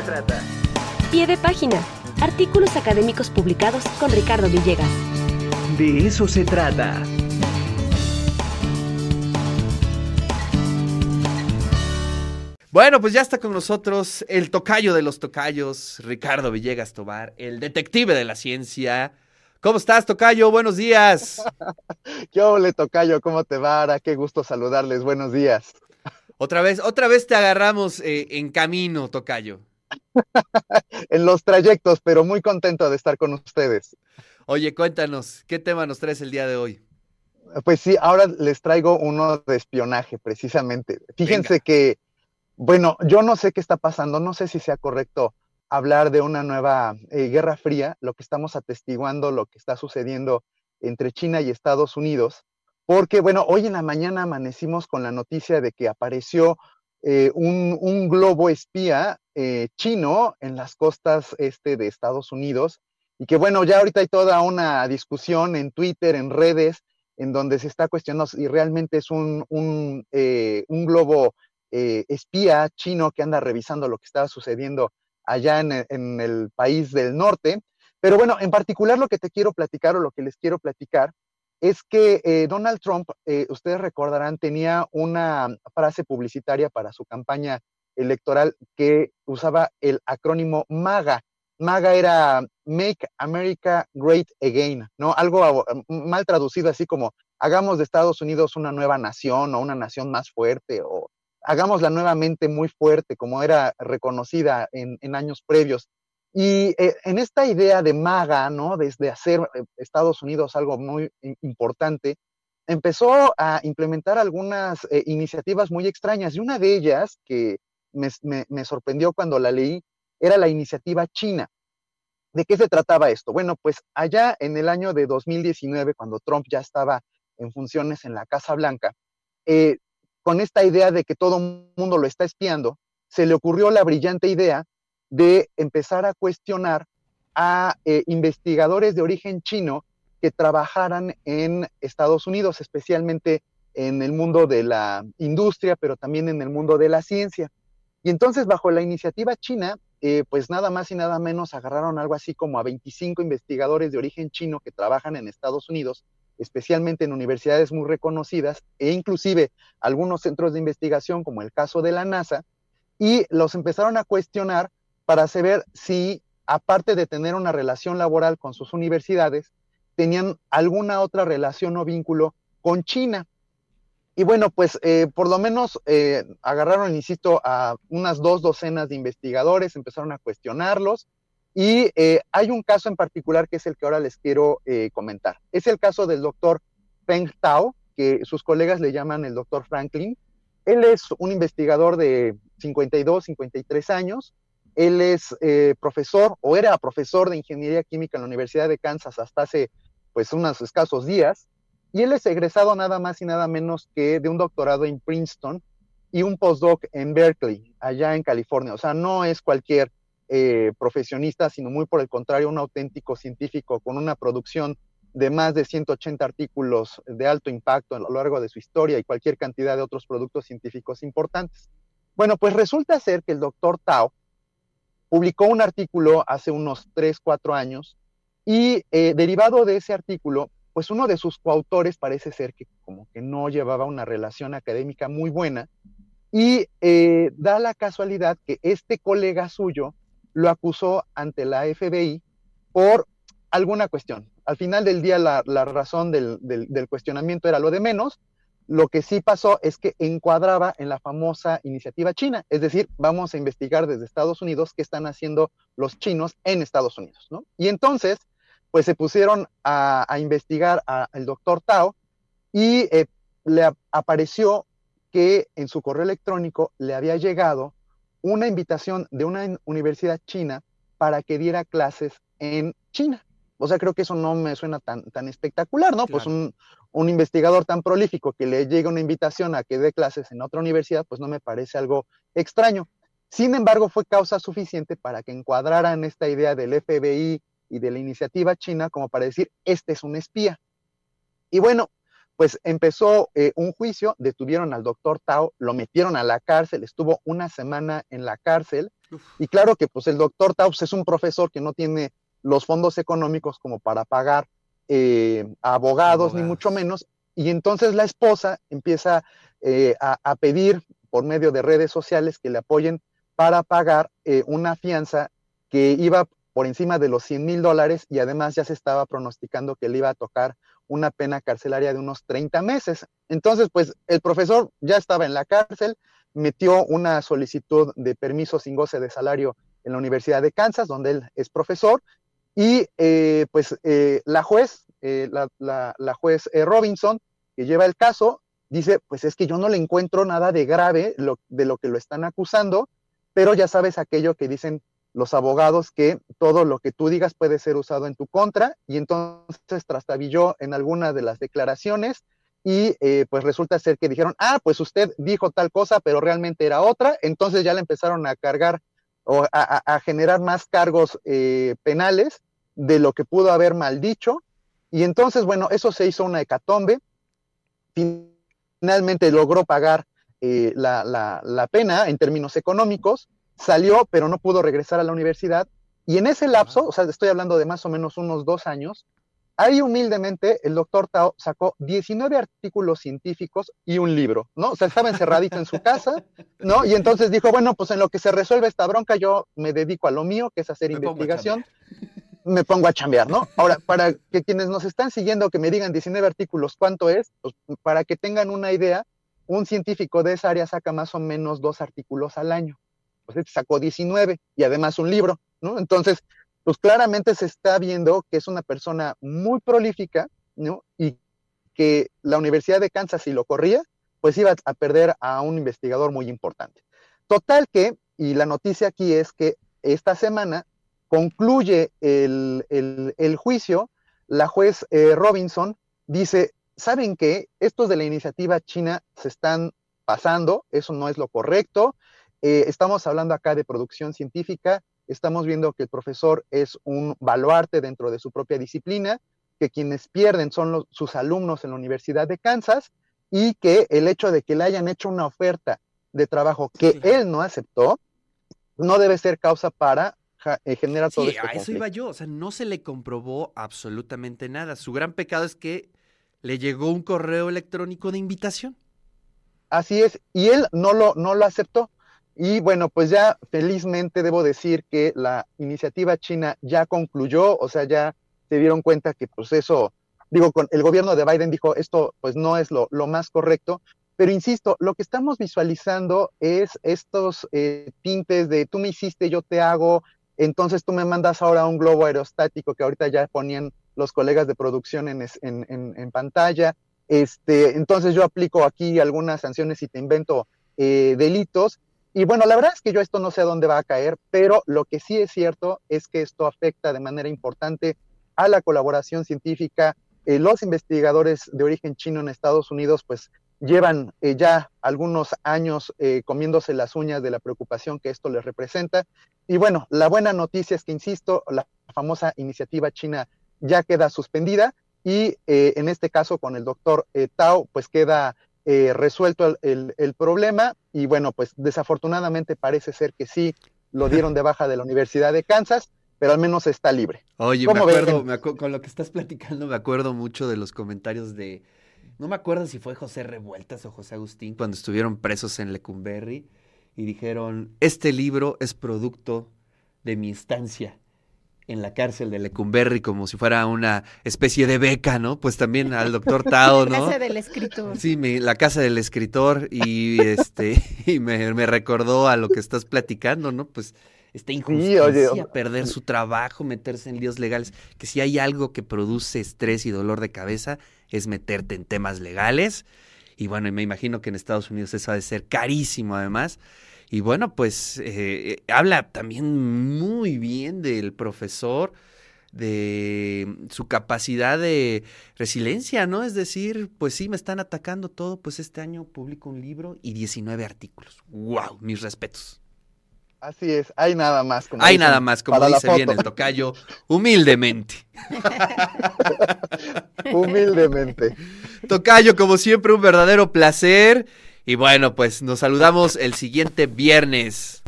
se trata. Pie de página. Artículos académicos publicados con Ricardo Villegas. De eso se trata. Bueno, pues ya está con nosotros el tocayo de los tocayos, Ricardo Villegas Tobar, el detective de la ciencia. ¿Cómo estás, tocayo? Buenos días. ¿Qué ole, tocayo? ¿Cómo te va? Ara? Qué gusto saludarles. Buenos días. Otra vez, otra vez te agarramos eh, en camino, tocayo. en los trayectos, pero muy contento de estar con ustedes. Oye, cuéntanos, ¿qué tema nos traes el día de hoy? Pues sí, ahora les traigo uno de espionaje, precisamente. Fíjense Venga. que bueno, yo no sé qué está pasando, no sé si sea correcto hablar de una nueva eh, guerra fría, lo que estamos atestiguando, lo que está sucediendo entre China y Estados Unidos, porque bueno, hoy en la mañana amanecimos con la noticia de que apareció eh, un, un, globo espía eh, chino en las costas este de Estados Unidos y que bueno, ya ahorita hay toda una discusión en Twitter, en redes, en donde se está cuestionando si realmente es un, un, eh, globo eh, espía chino que anda revisando lo que estaba sucediendo allá en el, en el, país del norte. Pero bueno, en particular lo que te quiero platicar o lo que les quiero platicar es que Donald Trump, ustedes recordarán, tenía una frase publicitaria para su campaña electoral que usaba el acrónimo MAGA. MAGA era Make America Great Again, ¿no? Algo mal traducido así como hagamos de Estados Unidos una nueva nación o una nación más fuerte o hagámosla nuevamente muy fuerte, como era reconocida en, en años previos. Y eh, en esta idea de MAGA, ¿no? Desde hacer eh, Estados Unidos algo muy importante, empezó a implementar algunas eh, iniciativas muy extrañas. Y una de ellas, que me, sorprendió cuando la leí, era la iniciativa china. ¿De qué se trataba esto? Bueno, pues allá en el año de 2019, cuando Trump ya estaba en funciones en la Casa Blanca, eh, con esta idea de que todo el mundo lo está espiando, se le ocurrió la brillante idea de empezar a cuestionar a eh, investigadores de origen chino que trabajaran en Estados Unidos, especialmente en el mundo de la industria, pero también en el mundo de la ciencia. Y entonces, bajo la iniciativa china, eh, pues nada más y nada menos agarraron algo así como a 25 investigadores de origen chino que trabajan en Estados Unidos especialmente en universidades muy reconocidas e inclusive algunos centros de investigación, como el caso de la NASA, y los empezaron a cuestionar para saber si, aparte de tener una relación laboral con sus universidades, tenían alguna otra relación o vínculo con China. Y bueno, pues eh, por lo menos eh, agarraron, insisto, a unas dos docenas de investigadores, empezaron a cuestionarlos, y eh, hay un caso en particular que es el que ahora les quiero comentar. Es el caso del doctor Peng Tao, que sus colegas le llaman el doctor Franklin. Él es un investigador de 52, 53 años. Él es profesor o era profesor de ingeniería química en la Universidad de Kansas hasta hace pues unos escasos días. Y él es egresado nada más y nada menos que de un doctorado en Princeton y un postdoc en Berkeley, allá en California. O sea, no es cualquier eh, profesionista, sino muy por el contrario, un auténtico científico con una producción de más de 180 artículos de alto impacto a lo largo de su historia y cualquier cantidad de otros productos científicos importantes. Bueno, pues resulta ser que el doctor Tao publicó un artículo hace unos 3, 4 años y eh, derivado de ese artículo, pues uno de sus coautores parece ser que como que no llevaba una relación académica muy buena y eh, da la casualidad que este colega suyo lo acusó ante la FBI por alguna cuestión. Al final del día la, la razón del, del, del, cuestionamiento era lo de menos. Lo que sí pasó es que encuadraba en la famosa iniciativa china, es decir, vamos a investigar desde Estados Unidos qué están haciendo los chinos en Estados Unidos, ¿no? Y entonces, pues se pusieron a, a investigar al doctor Tao y eh, le apareció que en su correo electrónico le había llegado una invitación de una universidad china para que diera clases en China. O sea, creo que eso no me suena tan, tan espectacular, ¿no? Claro. Pues un, un, investigador tan prolífico que le llegue una invitación a que dé clases en otra universidad, pues no me parece algo extraño. Sin embargo, fue causa suficiente para que encuadraran esta idea del FBI y de la iniciativa china como para decir, este es un espía. Y bueno, pues empezó eh, un juicio, detuvieron al doctor Tao, lo metieron a la cárcel, estuvo una semana en la cárcel. Y claro que pues el doctor Taus es un profesor que no tiene los fondos económicos como para pagar eh, abogados, ni mucho menos. Y entonces la esposa empieza eh, a, pedir por medio de redes sociales que le apoyen para pagar una fianza que iba por encima de los 100 mil dólares y además ya se estaba pronosticando que le iba a tocar una pena carcelaria de unos 30 meses. Entonces, pues el profesor ya estaba en la cárcel, metió una solicitud de permiso sin goce de salario en la Universidad de Kansas, donde él es profesor, y eh, pues eh, la juez, eh, la, juez Robinson, que lleva el caso, dice, pues es que yo no le encuentro nada de grave de lo que lo están acusando, pero ya sabes aquello que dicen los abogados que todo lo que tú digas puede ser usado en tu contra y entonces trastabilló en alguna de las declaraciones y eh, pues resulta ser que dijeron, ah, pues usted dijo tal cosa, pero realmente era otra, entonces ya le empezaron a cargar o a, generar más cargos eh, penales de lo que pudo haber mal dicho. Y entonces, bueno, eso se hizo una hecatombe, finalmente logró pagar eh, la, la pena en términos económicos, salió, pero no pudo regresar a la universidad. Y en ese lapso, o sea, estoy hablando de más o menos unos dos años, ahí humildemente el doctor Tao sacó 19 artículos científicos y un libro, ¿no? O sea, estaba encerradito en su casa, ¿no? Y entonces dijo, bueno, pues en lo que se resuelve esta bronca, yo me dedico a lo mío, que es hacer investigación. me pongo a chambear, ¿no? Ahora, para que quienes nos están siguiendo, que me digan 19 artículos, ¿cuánto es? Pues para que tengan una idea, un científico de esa área saca más o menos dos artículos al año pues este sacó 19 y además un libro, ¿no? Entonces, pues claramente se está viendo que es una persona muy prolífica, ¿no? Y que la Universidad de Kansas, si lo corría, pues iba a perder a un investigador muy importante. Total que, y la noticia aquí es que esta semana concluye el, juicio, la juez eh, Robinson dice, ¿saben qué? Estos de la iniciativa china se están pasando, eso no es lo correcto, eh, estamos hablando acá de producción científica, estamos viendo que el profesor es un baluarte dentro de su propia disciplina, que quienes pierden son sus alumnos en la Universidad de Kansas y que el hecho de que le hayan hecho una oferta de trabajo que él no aceptó, no debe ser causa para eh, generar todo sí, a eso iba yo, o sea, no se le comprobó absolutamente nada. Su gran pecado es que le llegó un correo electrónico de invitación. Así es, y él no lo, no lo aceptó. Y bueno, pues ya felizmente debo decir que la iniciativa china ya concluyó, o sea, ya se dieron cuenta que pues eso, digo, con el gobierno de Biden dijo, esto pues no es lo, más correcto, pero insisto, lo que estamos visualizando es estos eh, tintes de tú me hiciste, yo te hago, entonces tú me mandas ahora un globo aerostático que ahorita ya ponían los colegas de producción en, en, pantalla, este, entonces yo aplico aquí algunas sanciones y te invento eh, delitos, y bueno, la verdad es que yo esto no sé a dónde va a caer, pero lo que sí es cierto es que esto afecta de manera importante a la colaboración científica. Eh, los investigadores de origen chino en Estados Unidos, pues llevan eh, ya algunos años eh, comiéndose las uñas de la preocupación que esto les representa. Y bueno, la buena noticia es que, insisto, la famosa iniciativa china ya queda suspendida y en este caso con el doctor Tao, pues queda eh, resuelto el, problema y bueno, pues desafortunadamente parece ser que sí lo dieron de baja de la Universidad de Kansas, pero al menos está libre. Oye, me acuerdo, con lo que estás platicando, me acuerdo mucho de los comentarios de, no me acuerdo si fue José Revueltas o José Agustín cuando estuvieron presos en Lecumberri y dijeron, este libro es producto de mi estancia en la cárcel de Lecumberri como si fuera una especie de beca, ¿no? Pues también al doctor Tao, ¿no? La casa del escritor. Sí, la casa del escritor y este y me, recordó a lo que estás platicando, ¿no? Pues esta injusticia, perder su trabajo, meterse en líos legales, que si hay algo que produce estrés y dolor de cabeza es meterte en temas legales. Y bueno, me imagino que en Estados Unidos eso ha de ser carísimo además. Y bueno, pues eh, habla también muy bien del profesor, de su capacidad de resiliencia, ¿no? Es decir, pues sí, me están atacando todo, pues este año publico un libro y 19 artículos. ¡Wow! Mis respetos. Así es, hay nada más. Como hay nada más, como dice bien el tocayo, humildemente. humildemente. Tocayo, como siempre, un verdadero placer. Y bueno, pues nos saludamos el siguiente viernes.